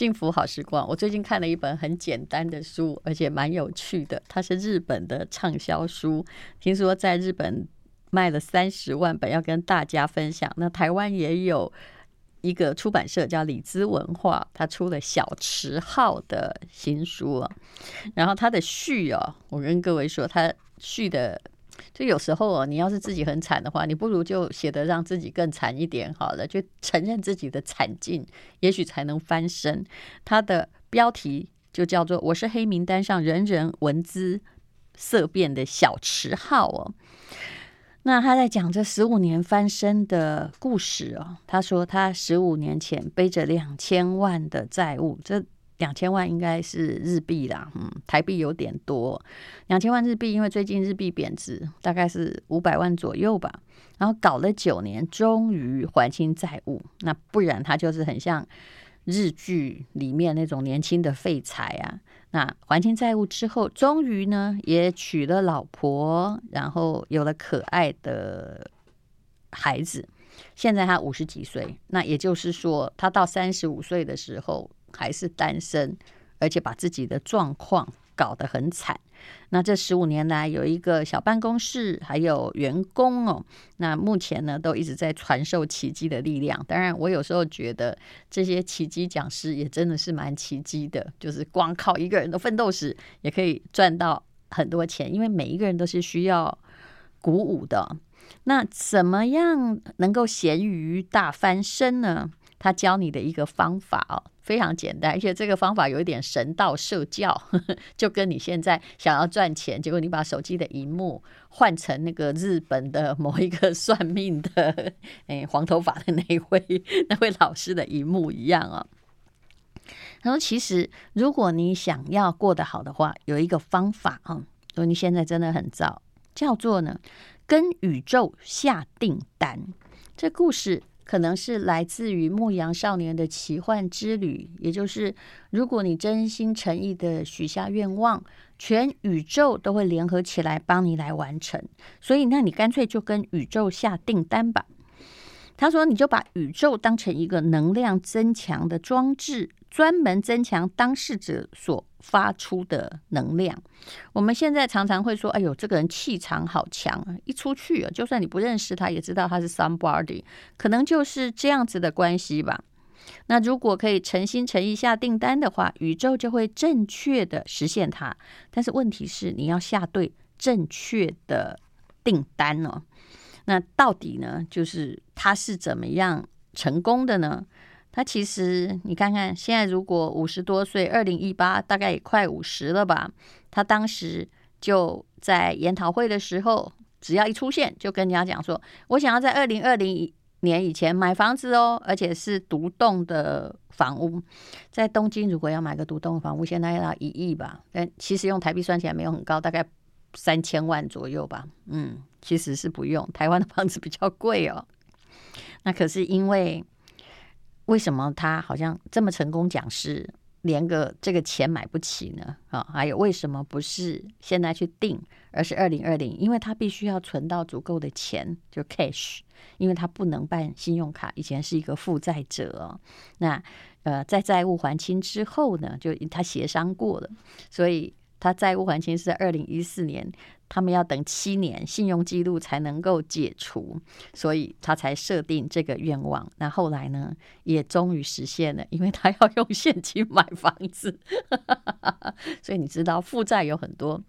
幸福好时光。我最近看了一本很简单的书，而且蛮有趣的。它是日本的畅销书，听说在日本卖了三十万本，要跟大家分享。那台湾也有一个出版社叫李兹文化，它出了《小池浩》的新书。然后它的序哦，我跟各位说，它序的。就有时候哦，你要是自己很惨的话，你不如就写得让自己更惨一点好了，就承认自己的惨境，也许才能翻身。他的标题就叫做“我是黑名单上人人闻之色变的小池号”哦。那他在讲这十五年翻身的故事哦。他说他十五年前背着两千万的债务，这。两千万应该是日币啦，嗯，台币有点多。两千万日币，因为最近日币贬值，大概是五百万左右吧。然后搞了九年，终于还清债务。那不然他就是很像日剧里面那种年轻的废柴啊。那还清债务之后，终于呢也娶了老婆，然后有了可爱的孩子。现在他五十几岁，那也就是说，他到三十五岁的时候。还是单身，而且把自己的状况搞得很惨。那这十五年来，有一个小办公室，还有员工哦。那目前呢，都一直在传授奇迹的力量。当然，我有时候觉得这些奇迹讲师也真的是蛮奇迹的，就是光靠一个人的奋斗史也可以赚到很多钱。因为每一个人都是需要鼓舞的。那怎么样能够咸鱼大翻身呢？他教你的一个方法哦，非常简单，而且这个方法有一点神道社教，呵呵，就跟你现在想要赚钱，结果你把手机的荧幕换成那个日本的某一个算命的，哎，黄头发的那位 那位老师的荧幕一样啊。他说：“其实如果你想要过得好的话，有一个方法啊，说你现在真的很糟，叫做呢，跟宇宙下订单。这故事。”可能是来自于牧羊少年的奇幻之旅，也就是如果你真心诚意的许下愿望，全宇宙都会联合起来帮你来完成。所以，那你干脆就跟宇宙下订单吧。他说，你就把宇宙当成一个能量增强的装置。专门增强当事者所发出的能量。我们现在常常会说：“哎呦，这个人气场好强啊！一出去啊，就算你不认识他，也知道他是 somebody。可能就是这样子的关系吧。那如果可以诚心诚意下订单的话，宇宙就会正确的实现它。但是问题是，你要下对正确的订单哦。那到底呢？就是他是怎么样成功的呢？他其实，你看看，现在如果五十多岁，二零一八大概也快五十了吧？他当时就在研讨会的时候，只要一出现，就跟人家讲说：“我想要在二零二零年以前买房子哦，而且是独栋的房屋。在东京，如果要买个独栋房屋，现在要一亿吧？但其实用台币算起来没有很高，大概三千万左右吧。嗯，其实是不用。台湾的房子比较贵哦。那可是因为。为什么他好像这么成功讲师，连个这个钱买不起呢？啊，还有为什么不是现在去定，而是二零二零？因为他必须要存到足够的钱，就 cash，因为他不能办信用卡，以前是一个负债者。那呃，在债务还清之后呢，就他协商过了，所以他债务还清是在二零一四年。他们要等七年，信用记录才能够解除，所以他才设定这个愿望。那后来呢，也终于实现了，因为他要用现金买房子。所以你知道，负债有很多，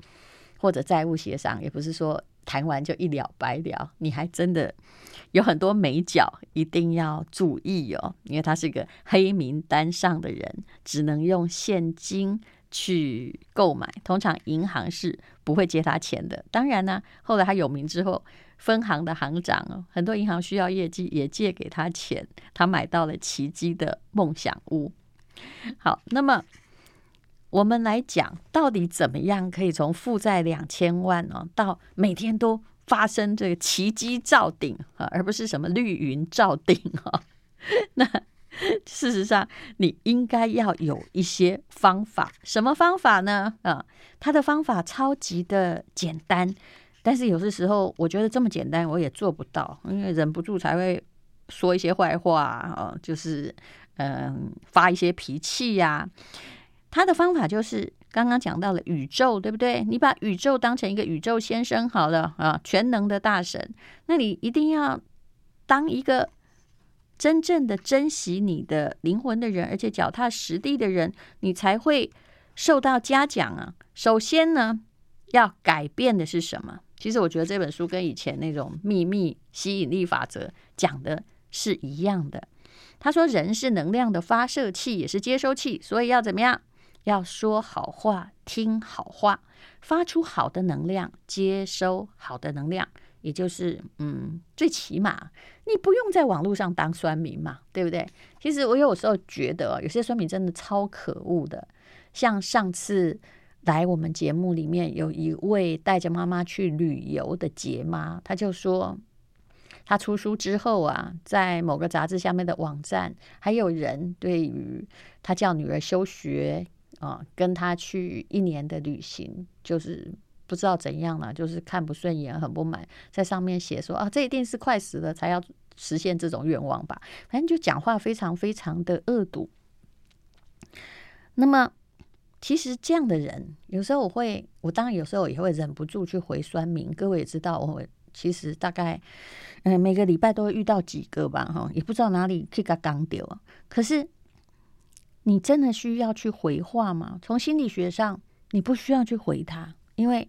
或者债务协商，也不是说谈完就一了百了，你还真的有很多眉角，一定要注意哦，因为他是一个黑名单上的人，只能用现金。去购买，通常银行是不会借他钱的。当然呢，后来他有名之后，分行的行长，很多银行需要业绩，也借给他钱，他买到了奇迹的梦想屋。好，那么我们来讲，到底怎么样可以从负债两千万哦，到每天都发生这个奇迹照顶啊，而不是什么绿云照顶啊？那。事实上，你应该要有一些方法。什么方法呢？啊，他的方法超级的简单，但是有些时候我觉得这么简单我也做不到，因为忍不住才会说一些坏话啊。就是嗯，发一些脾气呀。他的方法就是刚刚讲到了宇宙，对不对？你把宇宙当成一个宇宙先生好了啊，全能的大神，那你一定要当一个真正的珍惜你的灵魂的人，而且脚踏实地的人，你才会受到嘉奖啊。首先呢，要改变的是什么？其实我觉得这本书跟以前那种秘密吸引力法则讲的是一样的。他说，人是能量的发射器，也是接收器，所以要怎么样？要说好话，听好话，发出好的能量，接收好的能量，也就是嗯，最起码你不用在网络上当酸民嘛，对不对？其实我有时候觉得，有些酸民真的超可恶的，像上次。来我们节目里面有一位带着妈妈去旅游的杰妈，她就说，她出书之后啊，在某个杂志下面的网站，还有人对于她叫女儿休学啊，跟她去一年的旅行，就是不知道怎样了，就是看不顺眼，很不满，在上面写说啊，这一定是快死了才要实现这种愿望吧，反正就讲话非常非常的恶毒。那么。其实这样的人，有时候我会，我当然有时候也会忍不住去回酸民。各位也知道，我其实大概，嗯，每个礼拜都会遇到几个吧，哈，也不知道哪里去个刚丢。可是，你真的需要去回话吗？从心理学上，你不需要去回他，因为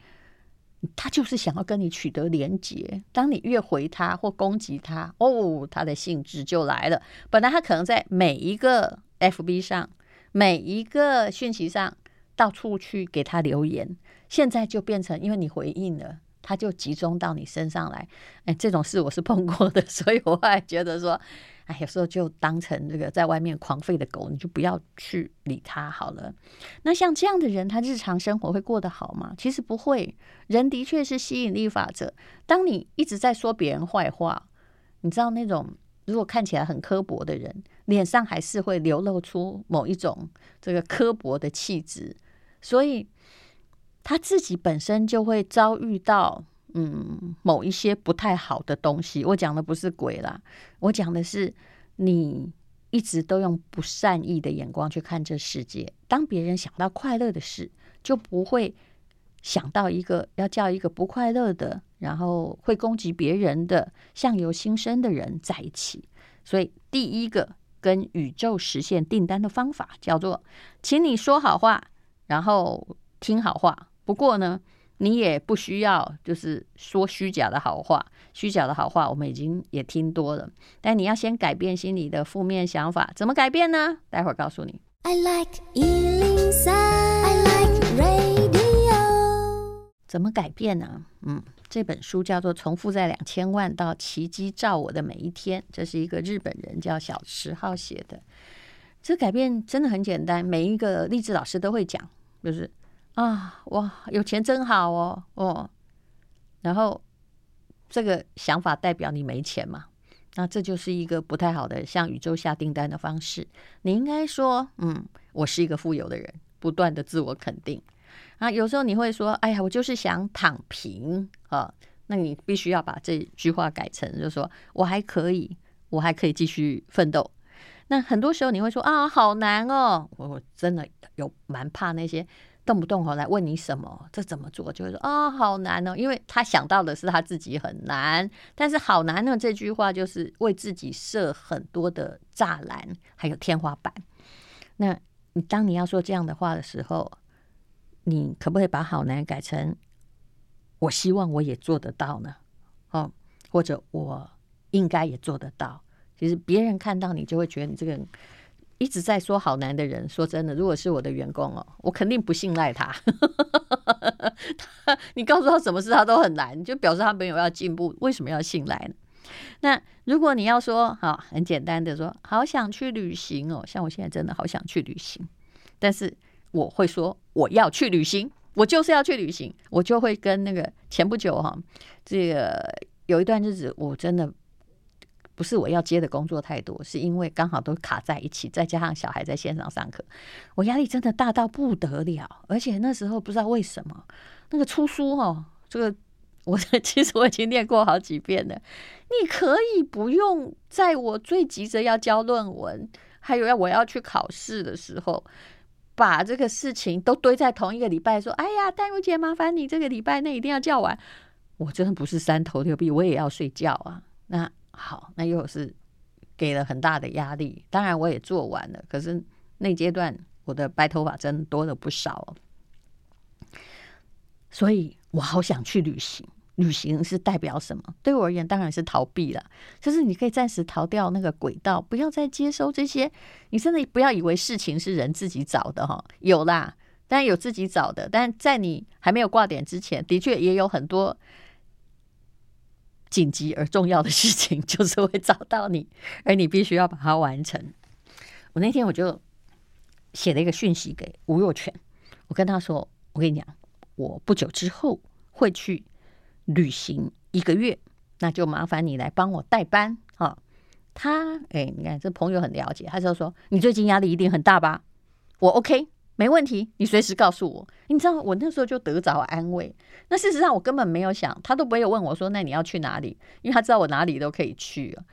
他就是想要跟你取得连结。当你越回他或攻击他，哦，他的兴致就来了。本来他可能在每一个 FB 上，每一个讯息上。到处去给他留言，现在就变成因为你回应了，他就集中到你身上来。哎，这种事我是碰过的，所以我还觉得说，哎，有时候就当成这个在外面狂吠的狗，你就不要去理他好了。那像这样的人，他日常生活会过得好吗？其实不会。人的确是吸引力法则。当你一直在说别人坏话，你知道那种。如果看起来很刻薄的人，脸上还是会流露出某一种这个刻薄的气质，所以他自己本身就会遭遇到嗯某一些不太好的东西。我讲的不是鬼啦，我讲的是你一直都用不善意的眼光去看这世界。当别人想到快乐的事，就不会想到一个要叫一个不快乐的。然后会攻击别人的相由心生的人在一起，所以第一个跟宇宙实现订单的方法叫做，请你说好话，然后听好话。不过呢，你也不需要就是说虚假的好话，虚假的好话我们已经也听多了。但你要先改变心里的负面想法，怎么改变呢？待会儿告诉你。I like 103, I like radio。怎么改变呢？嗯。这本书叫做《从负债两千万到奇迹照我的每一天》，这是一个日本人叫小池浩写的。这改变真的很简单，每一个励志老师都会讲，就是啊，哇，有钱真好哦，哦，然后这个想法代表你没钱嘛，那这就是一个不太好的向宇宙下订单的方式。你应该说，嗯，我是一个富有的人，不断的自我肯定。啊，有时候你会说：“哎呀，我就是想躺平啊。”那你必须要把这句话改成，就说我还可以，我还可以继续奋斗。那很多时候你会说：“啊，好难哦！”我真的有蛮怕那些动不动来问你什么，这怎么做，就会说：“啊，好难哦！”因为他想到的是他自己很难，但是“好难呢”这句话就是为自己设很多的栅栏，还有天花板。那你当你要说这样的话的时候，你可不可以把好难改成我希望我也做得到呢？哦，或者我应该也做得到。其实别人看到你就会觉得你这个人一直在说好难的人。说真的，如果是我的员工哦，我肯定不信赖他。他你告诉他什么事他都很难，就表示他没有要进步。为什么要信赖呢？那如果你要说好，很简单的说，好想去旅行哦，像我现在真的好想去旅行，但是。我会说我要去旅行，我就是要去旅行，我就会跟那个前不久哈，这个有一段日子我真的不是我要接的工作太多，是因为刚好都卡在一起，再加上小孩在线上上课，我压力真的大到不得了，而且那时候不知道为什么那个出书哦，这个我 其实我已经念过好几遍了，你可以不用在我最急着要交论文。还有要我要去考试的时候，把这个事情都堆在同一个礼拜，说：“哎呀，戴茹姐，麻烦你这个礼拜内一定要叫完。”我真的不是三头六臂，我也要睡觉啊。那好，那又是给了很大的压力。当然我也做完了，可是那阶段我的白头发真的多了不少，所以我好想去旅行。旅行是代表什么？对我而言，当然是逃避了。就是你可以暂时逃掉那个轨道，不要再接收这些。你真的不要以为事情是人自己找的哈，有啦，当然有自己找的。但在你还没有挂点之前，的确也有很多紧急而重要的事情，就是会找到你，而你必须要把它完成。我那天我就写了一个讯息给吴若权，我跟他说：“我跟你讲，我不久之后会去。”旅行一个月，那就麻烦你来帮我代班啊。他哎，你看这朋友很了解，他就说，你最近压力一定很大吧？我 OK，没问题，你随时告诉我。你知道我那时候就得着安慰。那事实上我根本没有想，他都没有问我说，那你要去哪里？因为他知道我哪里都可以去啊。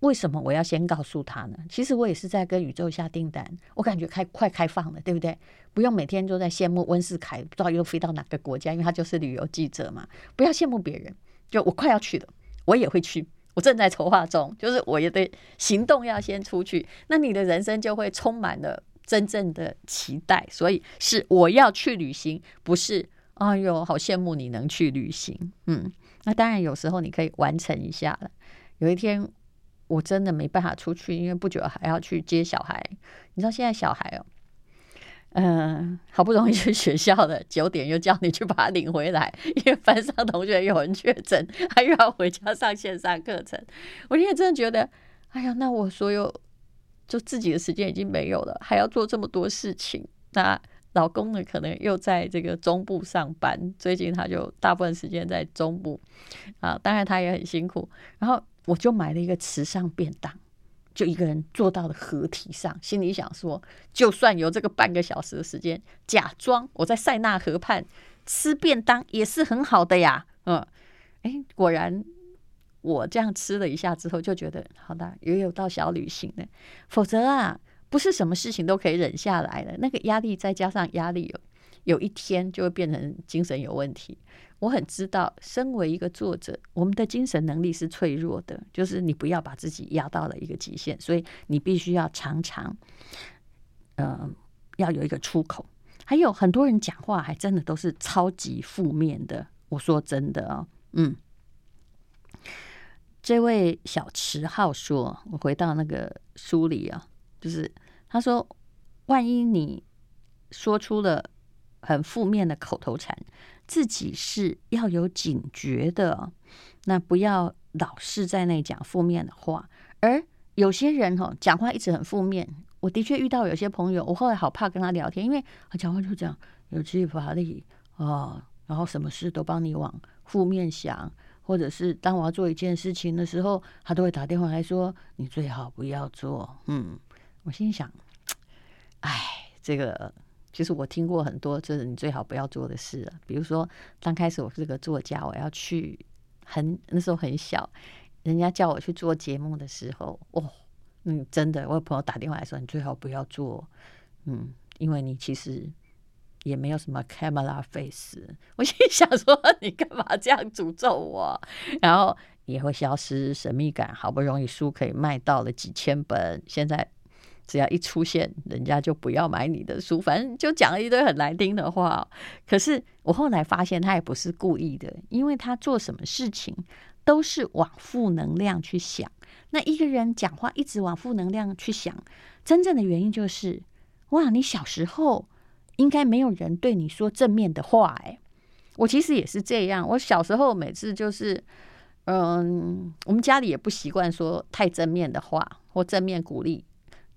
为什么我要先告诉他呢？其实我也是在跟宇宙下订单，我感觉开快开放了，对不对？不用每天都在羡慕温世凯，不知道又飞到哪个国家，因为他就是旅游记者嘛。不要羡慕别人，就我快要去了，我也会去，我正在筹划中，就是我也得行动要先出去，那你的人生就会充满了真正的期待。所以是我要去旅行，不是哎呦，好羡慕你能去旅行。嗯，那当然有时候你可以完成一下了，有一天。我真的没办法出去，因为不久还要去接小孩。你知道现在小孩哦，嗯，好不容易去学校了，九点又叫你去把他领回来，因为班上同学有人确诊，他又要回家上线上课程。我现在真的觉得，哎呀，那我所有就自己的时间已经没有了，还要做这么多事情。那老公呢，可能又在这个中部上班，最近他就大部分时间在中部啊，当然他也很辛苦。然后。我就买了一个池上便当，就一个人坐到了河堤上，心里想说，就算有这个半个小时的时间，假装我在塞纳河畔吃便当也是很好的呀。嗯，哎，果然我这样吃了一下之后，就觉得好的，也有到小旅行了。否则啊，不是什么事情都可以忍下来的，那个压力再加上压力有，有一天就会变成精神有问题。我很知道，身为一个作者，我们的精神能力是脆弱的，就是你不要把自己压到了一个极限，所以你必须要常常，嗯、要有一个出口。还有很多人讲话还真的都是超级负面的。我说真的啊、哦，嗯，这位小池浩说，我回到那个书里啊，就是他说，万一你说出了很负面的口头禅。自己是要有警觉的，那不要老是在那讲负面的话。而有些人哈，讲话一直很负面。我的确遇到有些朋友，我后来好怕跟他聊天，因为他讲话就这样有气乏力啊，然后什么事都帮你往负面想，或者是当我要做一件事情的时候，他都会打电话来说：“你最好不要做。”嗯，我心想，哎，这个。其实我听过很多，就是你最好不要做的事。比如说，刚开始我是个作家，我要去很那时候很小，人家叫我去做节目的时候，哦，嗯，真的，我有朋友打电话来说，你最好不要做，嗯，因为你其实也没有什么 camera face。我心想说，你干嘛这样诅咒我？然后也会消失神秘感，好不容易书可以卖到了几千本，现在。只要一出现，人家就不要买你的书，反正就讲了一堆很难听的话。可是我后来发现，他也不是故意的，因为他做什么事情都是往负能量去想。那一个人讲话一直往负能量去想，真正的原因就是，哇，你小时候应该没有人对你说正面的话。哎，我其实也是这样。我小时候每次就是，嗯，我们家里也不习惯说太正面的话或正面鼓励。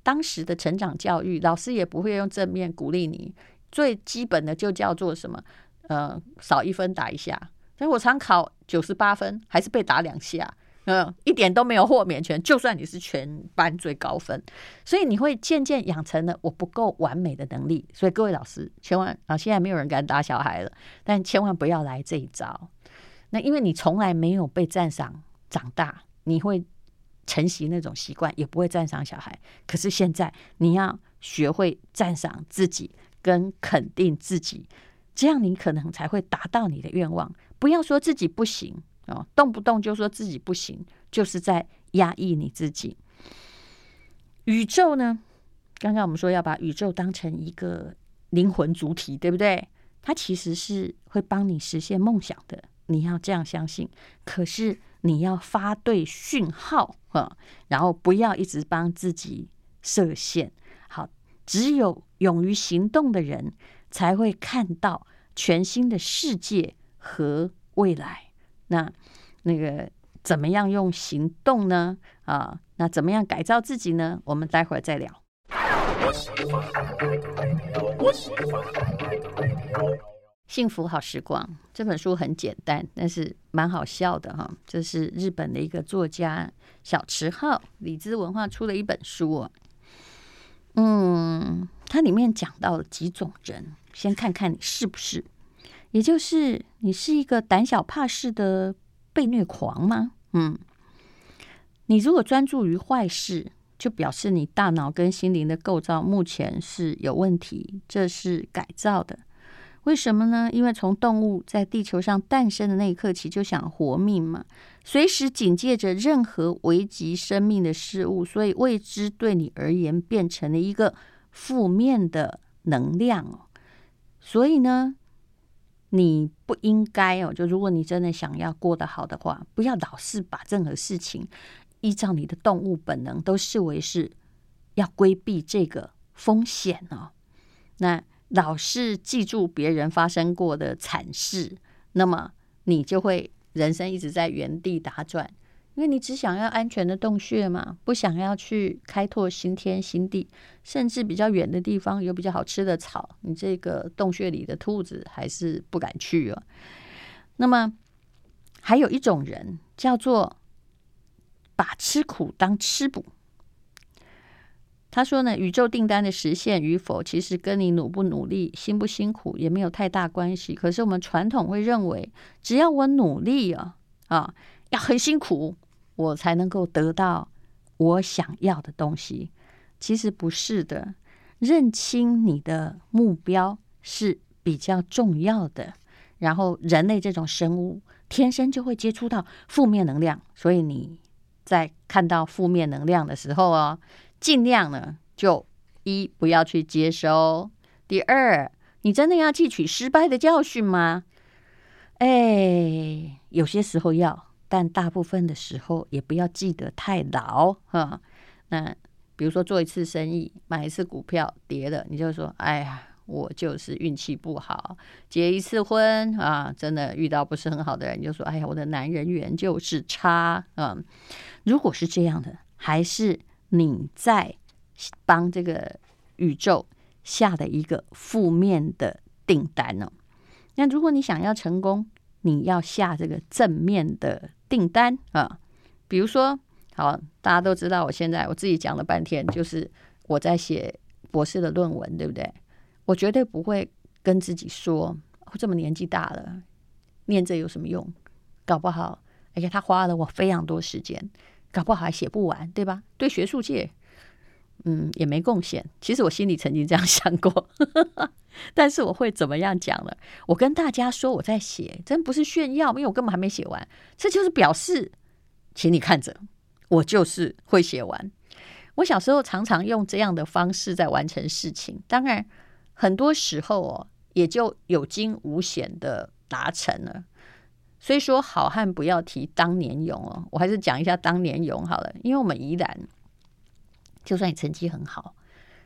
当时的成长教育，老师也不会用正面鼓励你，最基本的就叫做什么？呃，少一分打一下。所以我常考九十八分，还是被打两下，嗯、一点都没有豁免权。就算你是全班最高分，所以你会渐渐养成了我不够完美的能力。所以各位老师，千万啊，现在没有人敢打小孩了，但千万不要来这一招。那因为你从来没有被赞赏长大，你会承袭那种习惯，也不会赞赏小孩。可是现在你要学会赞赏自己，跟肯定自己，这样你可能才会达到你的愿望。不要说自己不行哦，动不动就说自己不行，就是在压抑你自己。宇宙呢？刚刚我们说要把宇宙当成一个灵魂主体，对不对？它其实是会帮你实现梦想的，你要这样相信。可是你要发对讯号啊，然后不要一直帮自己设限。好，只有勇于行动的人，才会看到全新的世界和未来。那那个怎么样用行动呢？啊，那怎么样改造自己呢？我们待会儿再聊。幸福好时光这本书很简单，但是蛮好笑的哈。这是日本的一个作家小池浩，里兹文化出的一本书啊。嗯，它里面讲到了几种人，先看看你是不是，也就是你是一个胆小怕事的被虐狂吗？嗯，你如果专注于坏事。就表示你大脑跟心灵的构造目前是有问题，这是改造的。为什么呢？因为从动物在地球上诞生的那一刻起，就想活命嘛，随时警戒着任何危及生命的事物，所以未知对你而言变成了一个负面的能量。所以呢，你不应该哦，就如果你真的想要过得好的话，不要老是把任何事情。依照你的动物本能，都视为是要规避这个风险哦。那老是记住别人发生过的惨事，那么你就会人生一直在原地打转，因为你只想要安全的洞穴嘛，不想要去开拓新天新地，甚至比较远的地方有比较好吃的草，你这个洞穴里的兔子还是不敢去哦。那么还有一种人叫做。把吃苦当吃补。他说呢，宇宙订单的实现与否，其实跟你努不努力、辛不辛苦也没有太大关系。可是我们传统会认为，只要我努力啊啊，要很辛苦，我才能够得到我想要的东西。其实不是的，认清你的目标是比较重要的。然后，人类这种生物天生就会接触到负面能量，所以你。在看到负面能量的时候哦，尽量呢就一不要去接收。第二，你真的要汲取失败的教训吗？哎，有些时候要，但大部分的时候也不要记得太牢哈。那比如说做一次生意，买一次股票跌了，你就说：“哎呀。”我就是运气不好，结一次婚啊，真的遇到不是很好的人，就说：“哎呀，我的男人缘就是差。”嗯，如果是这样的，还是你在帮这个宇宙下的一个负面的订单呢？那如果你想要成功，你要下这个正面的订单啊。比如说，好，大家都知道，我现在我自己讲了半天，就是我在写博士的论文，对不对？我绝对不会跟自己说，我这么年纪大了，念这有什么用？搞不好，而且他花了我非常多时间，搞不好还写不完，对吧？对学术界，嗯，也没贡献。其实我心里曾经这样想过，但是我会怎么样讲呢？我跟大家说我在写，真不是炫耀，因为我根本还没写完。这就是表示，请你看着，我就是会写完。我小时候常常用这样的方式在完成事情，当然。很多时候哦，也就有惊无险的达成了。所以说，好汉不要提当年勇哦。我还是讲一下当年勇好了，因为我们宜兰，就算你成绩很好，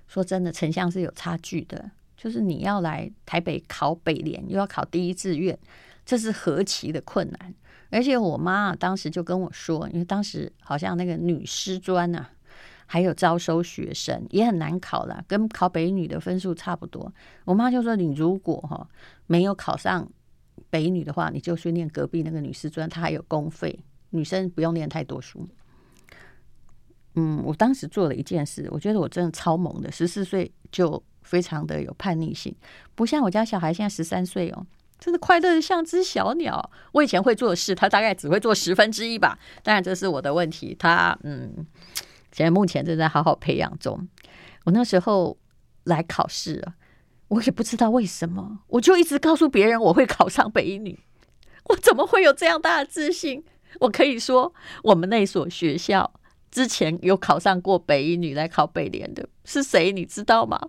说真的，城乡是有差距的。就是你要来台北考北联，又要考第一志愿，这是何其的困难。而且我妈当时就跟我说，因为当时好像那个女师专啊。还有招收学生也很难考了，跟考北女的分数差不多。我妈就说：“你如果哈没有考上北女的话，你就去念隔壁那个女师专，她还有公费，女生不用念太多书。”嗯，我当时做了一件事，我觉得我真的超猛的，十四岁就非常的有叛逆性，不像我家小孩现在十三岁哦。真的快乐的像只小鸟。我以前会做的事，他大概只会做十分之一吧。当然这是我的问题。他嗯，现在目前正在好好培养中。我那时候来考试啊，我也不知道为什么，我就一直告诉别人我会考上北一女。我怎么会有这样大的自信？我可以说，我们那所学校之前有考上过北一女来考北联的是谁？你知道吗？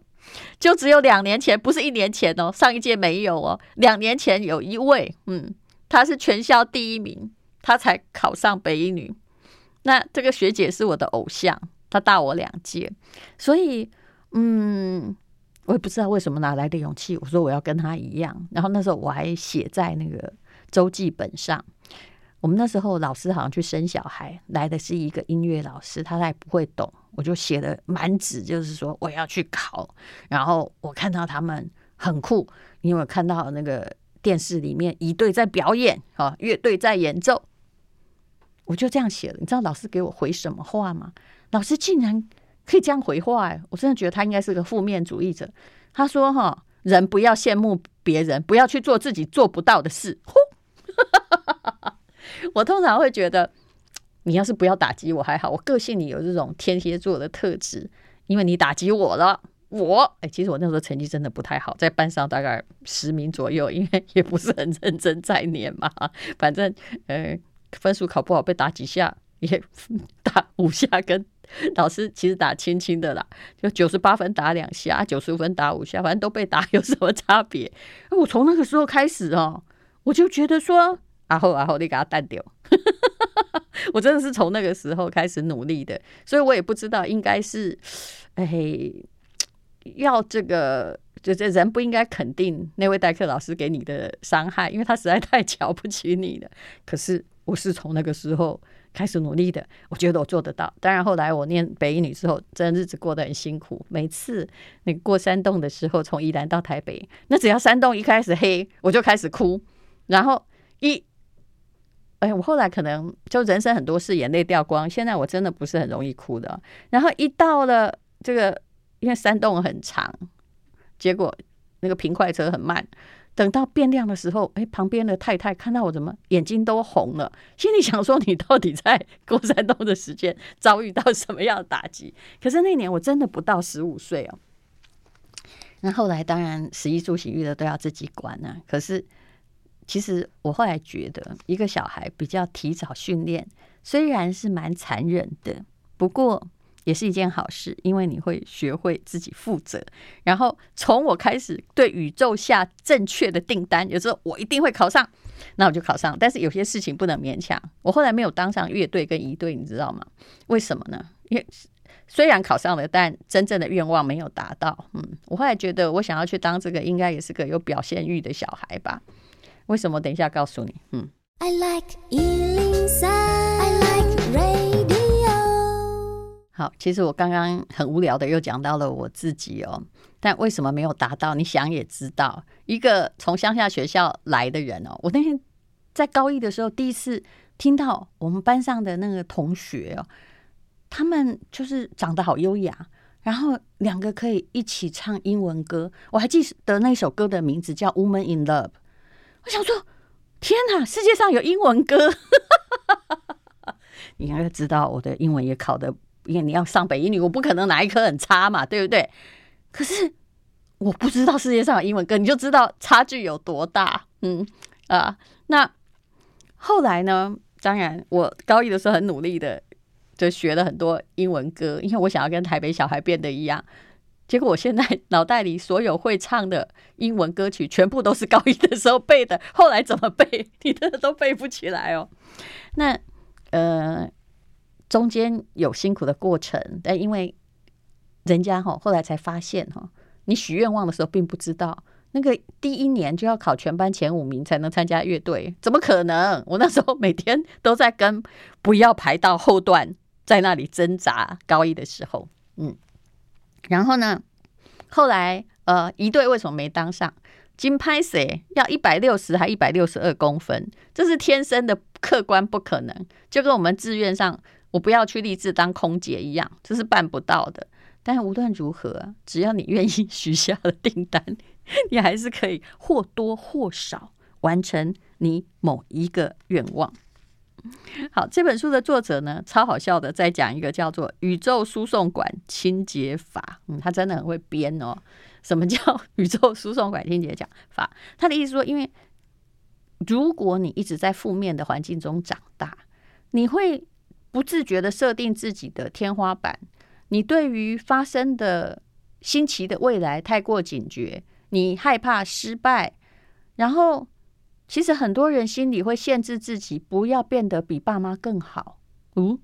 就只有两年前，不是一年前哦，上一届没有哦。两年前有一位，嗯，他是全校第一名，他才考上北一女。那这个学姐是我的偶像，她大我两届，所以，嗯，我也不知道为什么哪来的勇气，我说我要跟她一样。然后那时候我还写在那个周记本上。我们那时候老师好像去生小孩，来的是一个音乐老师，他还不会懂，我就写的满纸，就是说我要去考。然后我看到他们很酷，因为看到那个电视里面一队在表演，哈，乐队在演奏，我就这样写了。你知道老师给我回什么话吗？老师竟然可以这样回话，哎，我真的觉得他应该是个负面主义者。他说：“哈，人不要羡慕别人，不要去做自己做不到的事。”。我通常会觉得，你要是不要打击我还好。我个性里有这种天蝎座的特质，因为你打击我了，我哎，其实我那时候成绩真的不太好，在班上大概十名左右，因为也不是很认真在念嘛。反正呃，分数考不好被打几下，也打五下，跟老师其实打轻轻的啦，就九十八分打两下，九十五分打五下，反正都被打，有什么差别？我从那个时候开始哦，我就觉得说。然后，然后你给他淡掉，我真的是从那个时候开始努力的，所以我也不知道应该是，哎，要这个，就这人不应该肯定那位代课老师给你的伤害，因为他实在太瞧不起你了。可是我是从那个时候开始努力的，我觉得我做得到。当然后来我念北一女之后，真的日子过得很辛苦。每次那过山洞的时候，从宜兰到台北，那只要山洞一开始黑，我就开始哭，然后一。哎，我后来可能就人生很多事眼泪掉光，现在我真的不是很容易哭的。然后一到了这个，因为山洞很长，结果那个平快车很慢。等到变亮的时候，哎，旁边的太太看到我怎么眼睛都红了，心里想说：你到底在过山洞的时间遭遇到什么样的打击？可是那年我真的不到十五岁哦。那后来当然食衣住行育的都要自己管呢、啊。可是。其实我后来觉得，一个小孩比较提早训练，虽然是蛮残忍的，不过也是一件好事，因为你会学会自己负责。然后从我开始对宇宙下正确的订单，有时候我一定会考上，那我就考上。但是有些事情不能勉强。我后来没有当上乐队跟仪队，你知道吗？为什么呢？因为虽然考上了，但真正的愿望没有达到。嗯，我后来觉得，我想要去当这个，应该也是个有表现欲的小孩吧。为什么？等一下告诉你。嗯，I like 103, I like radio。好，其实我刚刚很无聊的又讲到了我自己哦，但为什么没有达到？你想也知道，一个从乡下学校来的人哦，我那天在高一的时候第一次听到我们班上的那个同学哦，他们就是长得好优雅，然后两个可以一起唱英文歌，我还记得那首歌的名字叫《Woman in Love》。我想说，天哪！世界上有英文歌，你应该知道我的英文也考的，因为你要上北一女，我不可能哪一科很差嘛，对不对？可是我不知道世界上有英文歌，你就知道差距有多大。嗯啊，那后来呢？当然，我高一的时候很努力的，就学了很多英文歌，因为我想要跟台北小孩变得一样。结果我现在脑袋里所有会唱的英文歌曲，全部都是高一的时候背的，后来怎么背，你真的都背不起来哦。那呃，中间有辛苦的过程，但因为人家哈后来才发现哈，你许愿望的时候并不知道，那个第一年就要考全班前五名才能参加乐队，怎么可能？我那时候每天都在跟不要排到后段，在那里挣扎。高一的时候，嗯。然后呢，后来呃，一队为什么没当上？金拍谁要一百六十还一百六十二公分，这是天生的，客观不可能。就跟我们志愿上，我不要去立志当空姐一样，这是办不到的。但是无论如何，只要你愿意许下了订单，你还是可以或多或少完成你某一个愿望。好，这本书的作者呢，超好笑的，在讲一个叫做“宇宙输送管清洁法”。嗯，他真的很会编哦。什么叫宇宙输送管清洁讲法？他的意思说，因为如果你一直在负面的环境中长大，你会不自觉的设定自己的天花板。你对于发生的新奇的未来太过警觉，你害怕失败，然后。其实很多人心里会限制自己，不要变得比爸妈更好。嗯，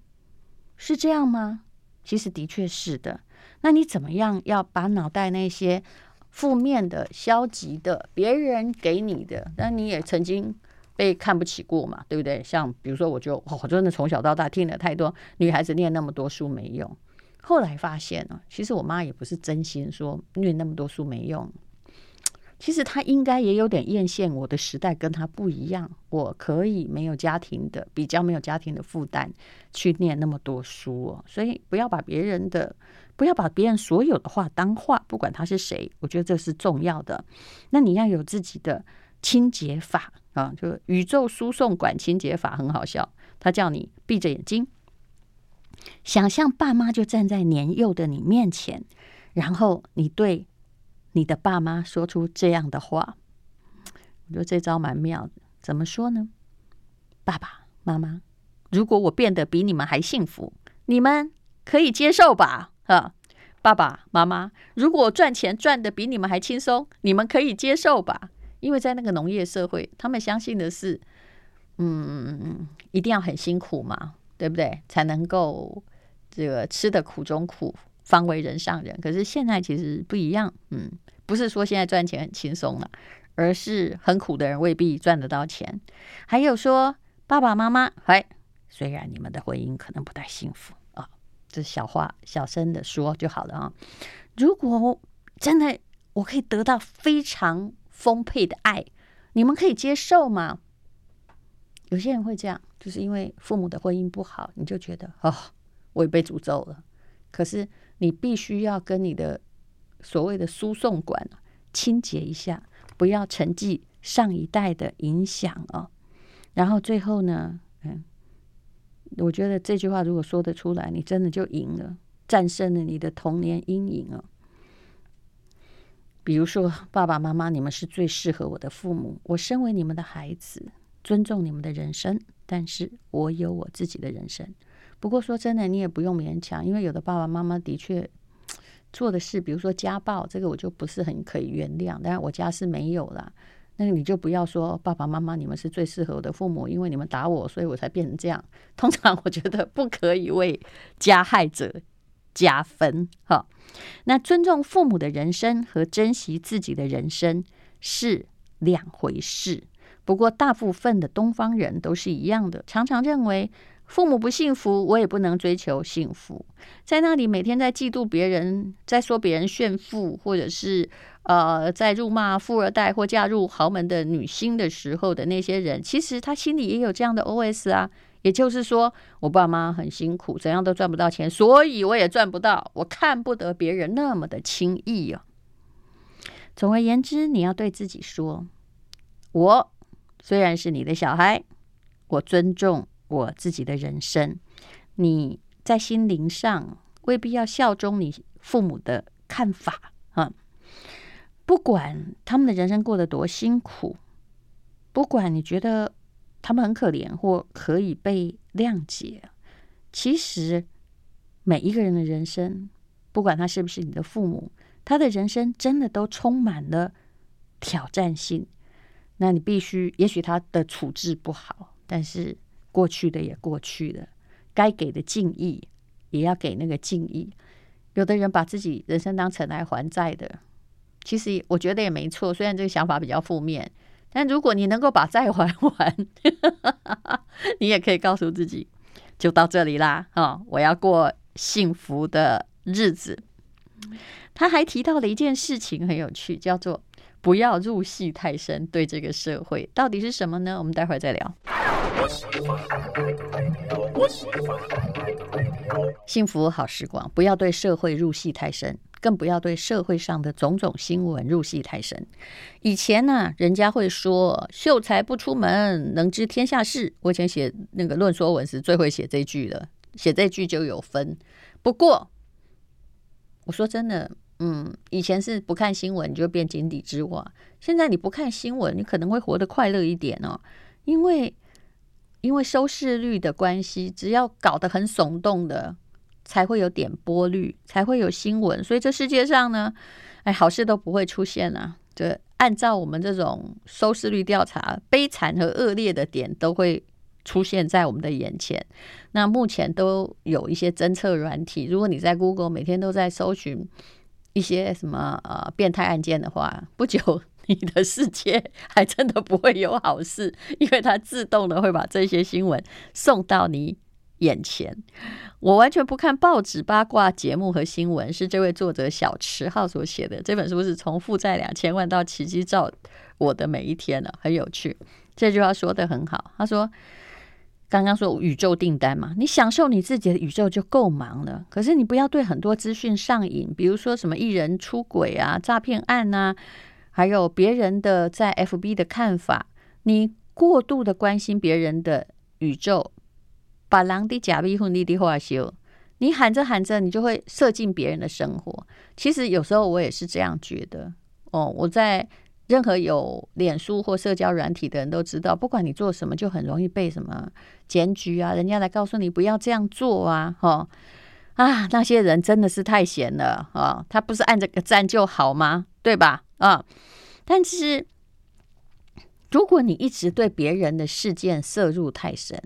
是这样吗？其实的确是的。那你怎么样要把脑袋那些负面的、消极的、别人给你的，那你也曾经被看不起过嘛？对不对？像比如说，我就我真的从小到大听了太多女孩子念那么多书没用，后来发现呢，其实我妈也不是真心说念那么多书没用。其实他应该也有点艳羡我的时代跟他不一样，我可以没有家庭的，比较没有家庭的负担去念那么多书哦。所以不要把别人的，不要把别人所有的话当话，不管他是谁，我觉得这是重要的。那你要有自己的清洁法啊，就宇宙输送管清洁法很好笑。他叫你闭着眼睛，想象爸妈就站在年幼的你面前，然后你对。你的爸妈说出这样的话，我觉得这招蛮妙的。怎么说呢？爸爸妈妈，如果我变得比你们还幸福，你们可以接受吧？啊，爸爸妈妈，如果赚钱赚得比你们还轻松，你们可以接受吧？因为在那个农业社会，他们相信的是，嗯，一定要很辛苦嘛，对不对？才能够这个吃得苦中苦。方为人上人，可是现在其实不一样，嗯，不是说现在赚钱很轻松了，而是很苦的人未必赚得到钱。还有说爸爸妈妈，哎，虽然你们的婚姻可能不太幸福啊，这小话，小声的说就好了啊。如果真的我可以得到非常丰沛的爱，你们可以接受吗？有些人会这样，就是因为父母的婚姻不好，你就觉得哦，我也被诅咒了。可是。你必须要跟你的所谓的输送管清洁一下，不要沉寂上一代的影响啊。然后最后呢，嗯，我觉得这句话如果说得出来，你真的就赢了，战胜了你的童年阴影啊。比如说，爸爸妈妈，你们是最适合我的父母。我身为你们的孩子，尊重你们的人生，但是我有我自己的人生。不过说真的，你也不用勉强，因为有的爸爸妈妈的确做的事，比如说家暴，这个我就不是很可以原谅。当然我家是没有啦，那你就不要说爸爸妈妈你们是最适合我的父母，因为你们打我，所以我才变成这样。通常我觉得不可以为加害者加分。哈，那尊重父母的人生和珍惜自己的人生是两回事。不过大部分的东方人都是一样的，常常认为。父母不幸福，我也不能追求幸福。在那里每天在嫉妒别人，在说别人炫富，或者是呃，在辱骂富二代或嫁入豪门的女星的时候的那些人，其实他心里也有这样的 OS 啊。也就是说，我爸妈很辛苦，怎样都赚不到钱，所以我也赚不到。我看不得别人那么的轻易啊。总而言之，你要对自己说：我虽然是你的小孩，我尊重。我自己的人生，你在心灵上未必要效忠你父母的看法啊。不管他们的人生过得多辛苦，不管你觉得他们很可怜或可以被谅解，其实每一个人的人生，不管他是不是你的父母，他的人生真的都充满了挑战性。那你必须，也许他的处置不好，但是。过去的也过去了，该给的敬意也要给那个敬意。有的人把自己人生当成来还债的，其实我觉得也没错。虽然这个想法比较负面，但如果你能够把债还完，你也可以告诉自己，就到这里啦。啊，我要过幸福的日子。他还提到了一件事情很有趣，叫做不要入戏太深。对这个社会到底是什么呢？我们待会儿再聊。幸福好时光，不要对社会入戏太深。更不要对社会上的种种新闻入戏太深。以前呢、人家会说“秀才不出门，能知天下事”。我以前写那个论说文时，最会写这句了，写这句就有分。不过，我说真的，嗯，以前是不看新闻你就变井底之蛙，现在你不看新闻，你可能会活得快乐一点哦，因为因为收视率的关系，只要搞得很耸动的。才会有点播率，才会有新闻，所以这世界上呢，哎，好事都不会出现啊。就按照我们这种收视率调查，悲惨和恶劣的点都会出现在我们的眼前。那目前都有一些侦测软体，如果你在 Google 每天都在搜寻一些什么呃变态案件的话，不久 你的世界还真的不会有好事，因为它自动的会把这些新闻送到你眼前，我完全不看报纸八卦节目和新闻，是这位作者小池浩所写的。这本书是从负债两千万到奇迹照我的每一天呢，很有趣。这句话说得很好，他说：“刚刚说宇宙订单嘛，你享受你自己的宇宙就够忙了。可是你不要对很多资讯上瘾，比如说什么艺人出轨啊、诈骗案啊，还有别人的在 FB 的看法，你过度的关心别人的宇宙。”把狼的假逼婚丽的话修，你喊着喊着，你就会射进别人的生活。其实有时候我也是这样觉得哦。我在任何有脸书或社交软体的人都知道，不管你做什么，就很容易被什么检举啊，人家来告诉你不要这样做啊，哈啊，那些人真的是太闲了啊！他不是按这个赞就好吗？对吧？啊，但是如果你一直对别人的事件涉入太深，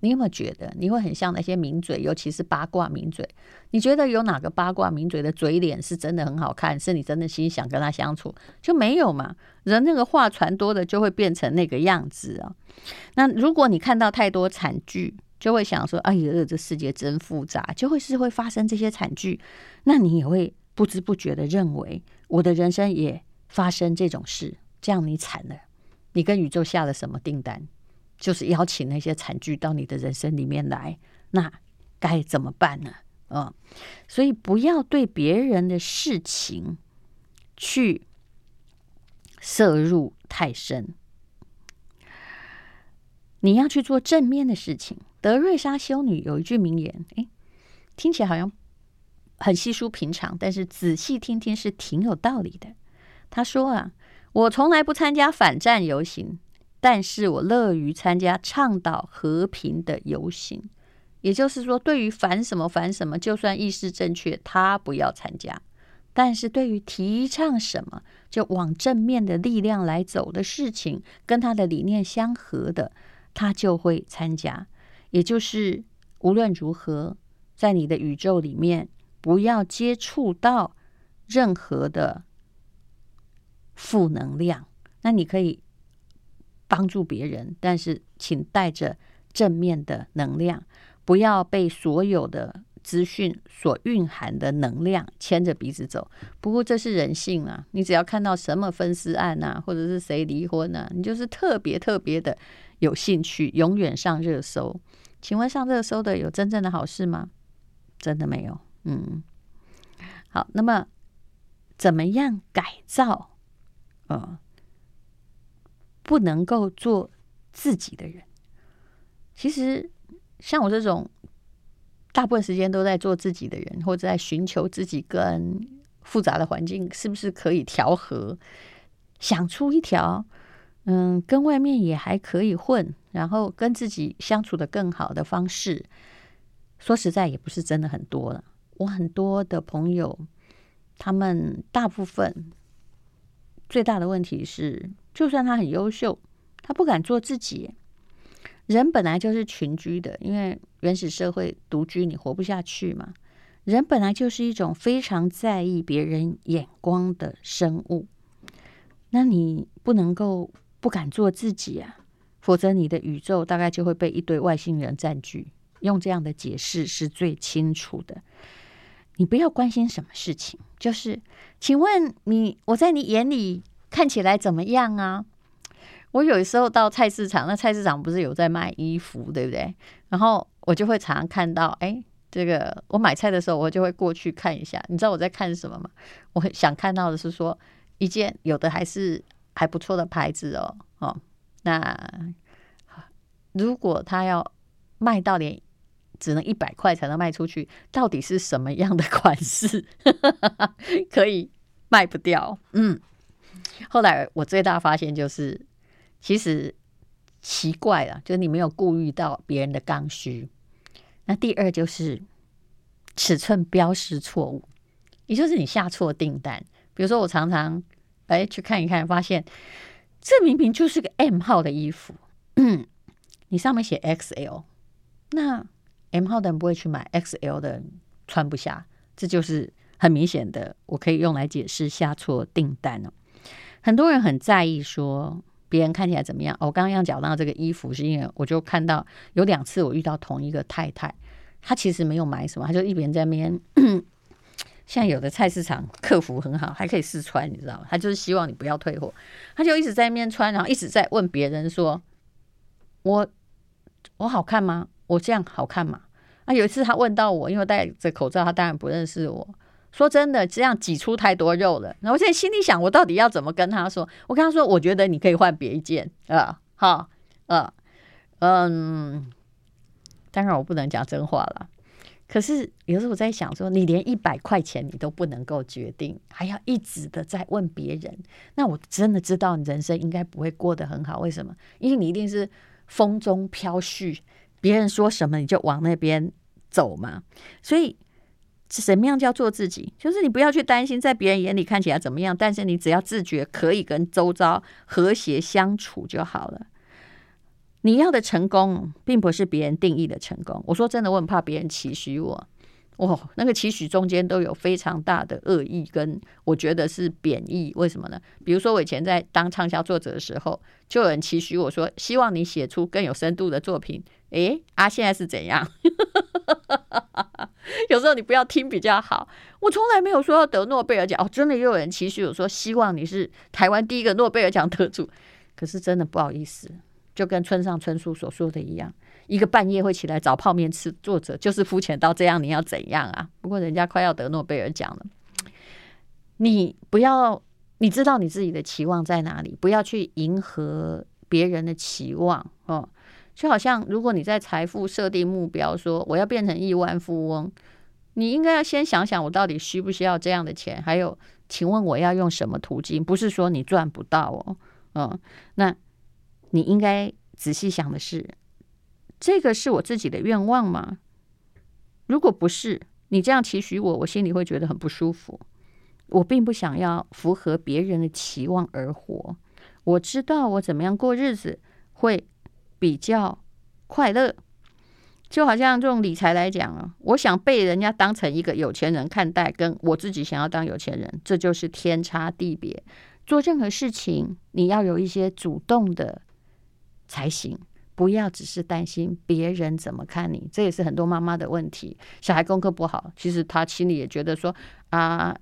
你有没有觉得你会很像那些名嘴，尤其是八卦名嘴？你觉得有哪个八卦名嘴的嘴脸是真的很好看，是你真的心想跟他相处？就没有嘛？人那个话传多的，就会变成那个样子啊。那如果你看到太多惨剧，就会想说：“哎呀，这世界真复杂。”就会是会发生这些惨剧，那你也会不知不觉的认为我的人生也发生这种事，这样你惨了。你跟宇宙下了什么订单？就是邀请那些惨剧到你的人生里面来，那该怎么办呢？啊、嗯，所以不要对别人的事情去涉入太深，你要去做正面的事情。德瑞莎修女有一句名言，诶，听起来好像很稀疏平常，但是仔细听听是挺有道理的。她说啊，我从来不参加反战游行。但是我乐于参加倡导和平的游行，也就是说，对于反什么反什么，就算意识正确，他不要参加；但是对于提倡什么，就往正面的力量来走的事情，跟他的理念相合的，他就会参加。也就是无论如何，在你的宇宙里面，不要接触到任何的负能量。那你可以。帮助别人，但是请带着正面的能量，不要被所有的资讯所蕴含的能量牵着鼻子走。不过这是人性啊，你只要看到什么分尸案啊，或者是谁离婚啊，你就是特别特别的有兴趣，永远上热搜。请问上热搜的有真正的好事吗？真的没有。嗯，好，那么怎么样改造？呃。不能够做自己的人，其实像我这种大部分时间都在做自己的人，或者在寻求自己跟复杂的环境是不是可以调和，想出一条嗯，跟外面也还可以混，然后跟自己相处的更好的方式。说实在，也不是真的很多了。我很多的朋友，他们大部分最大的问题是。就算他很优秀，他不敢做自己。人本来就是群居的，因为原始社会独居你活不下去嘛。人本来就是一种非常在意别人眼光的生物，那你不能够不敢做自己啊，否则你的宇宙大概就会被一堆外星人占据。用这样的解释是最清楚的。你不要关心什么事情，就是，请问你，我在你眼里。看起来怎么样啊？我有时候到菜市场，那菜市场不是有在卖衣服，对不对？然后我就会常常看到，哎，这个我买菜的时候，我就会过去看一下。你知道我在看什么吗？我想看到的是说，一件有的还是还不错的牌子哦哦。那如果他要卖到连只能一百块才能卖出去，到底是什么样的款式 可以卖不掉？嗯，后来我最大发现就是，其实奇怪了，就是你没有顾虑到别人的刚需。那第二就是尺寸标识错误，也就是你下错订单。比如说，我常常哎去看一看，发现这明明就是个 M 号的衣服，你上面写 XL，那 M 号的人不会去买，XL 的人穿不下，这就是很明显的，我可以用来解释下错订单了。很多人很在意说别人看起来怎么样。我刚刚要讲到这个衣服，是因为我就看到有两次我遇到同一个太太，她其实没有买什么，她就一边在那边。现在有的菜市场客服很好，还可以试穿，你知道吗？她就是希望你不要退货，她就一直在那边穿，然后一直在问别人说：“我我好看吗？”我这样好看吗？啊，有一次他问到我，因为戴着口罩，他当然不认识我。说真的，这样挤出太多肉了。然后我现在心里想，我到底要怎么跟他说？我跟他说，我觉得你可以换别一件啊，好，啊，嗯，当然我不能讲真话了。可是有时候我在想说，你连一百块钱你都不能够决定，还要一直的在问别人，那我真的知道你人生应该不会过得很好。为什么？因为你一定是风中飘絮。别人说什么你就往那边走嘛，所以什么样叫做自己？就是你不要去担心在别人眼里看起来怎么样，但是你只要自觉可以跟周遭和谐相处就好了。你要的成功，并不是别人定义的成功。我说真的，我很怕别人期许我。哦，那个期许中间都有非常大的恶意，跟我觉得是贬义。为什么呢？比如说我以前在当畅销作者的时候，就有人期许我说，希望你写出更有深度的作品。诶，啊，现在是怎样？有时候你不要听比较好。我从来没有说要得诺贝尔奖。哦，真的又有人期许我说，希望你是台湾第一个诺贝尔奖得主。可是真的不好意思，就跟村上春树所说的一样。一个半夜会起来找泡面吃，作者就是肤浅到这样，你要怎样啊？不过人家快要得诺贝尔奖了，你不要，你知道你自己的期望在哪里，不要去迎合别人的期望哦。就好像如果你在财富设定目标，说我要变成亿万富翁，你应该要先想想我到底需不需要这样的钱，还有，请问我要用什么途径？不是说你赚不到哦，嗯，那你应该仔细想的是。这个是我自己的愿望吗？如果不是，你这样期许我，我心里会觉得很不舒服。我并不想要符合别人的期望而活。我知道我怎么样过日子会比较快乐。就好像这种理财来讲啊，我想被人家当成一个有钱人看待，跟我自己想要当有钱人，这就是天差地别。做任何事情，你要有一些主动的才行。不要只是担心别人怎么看你，这也是很多妈妈的问题。小孩功课不好，其实他心里也觉得说啊，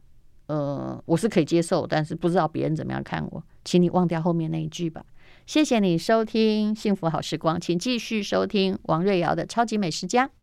呃，我是可以接受，但是不知道别人怎么样看我。请你忘掉后面那一句吧。谢谢你收听《幸福好时光》，请继续收听王瑞瑶的《超级美食家》。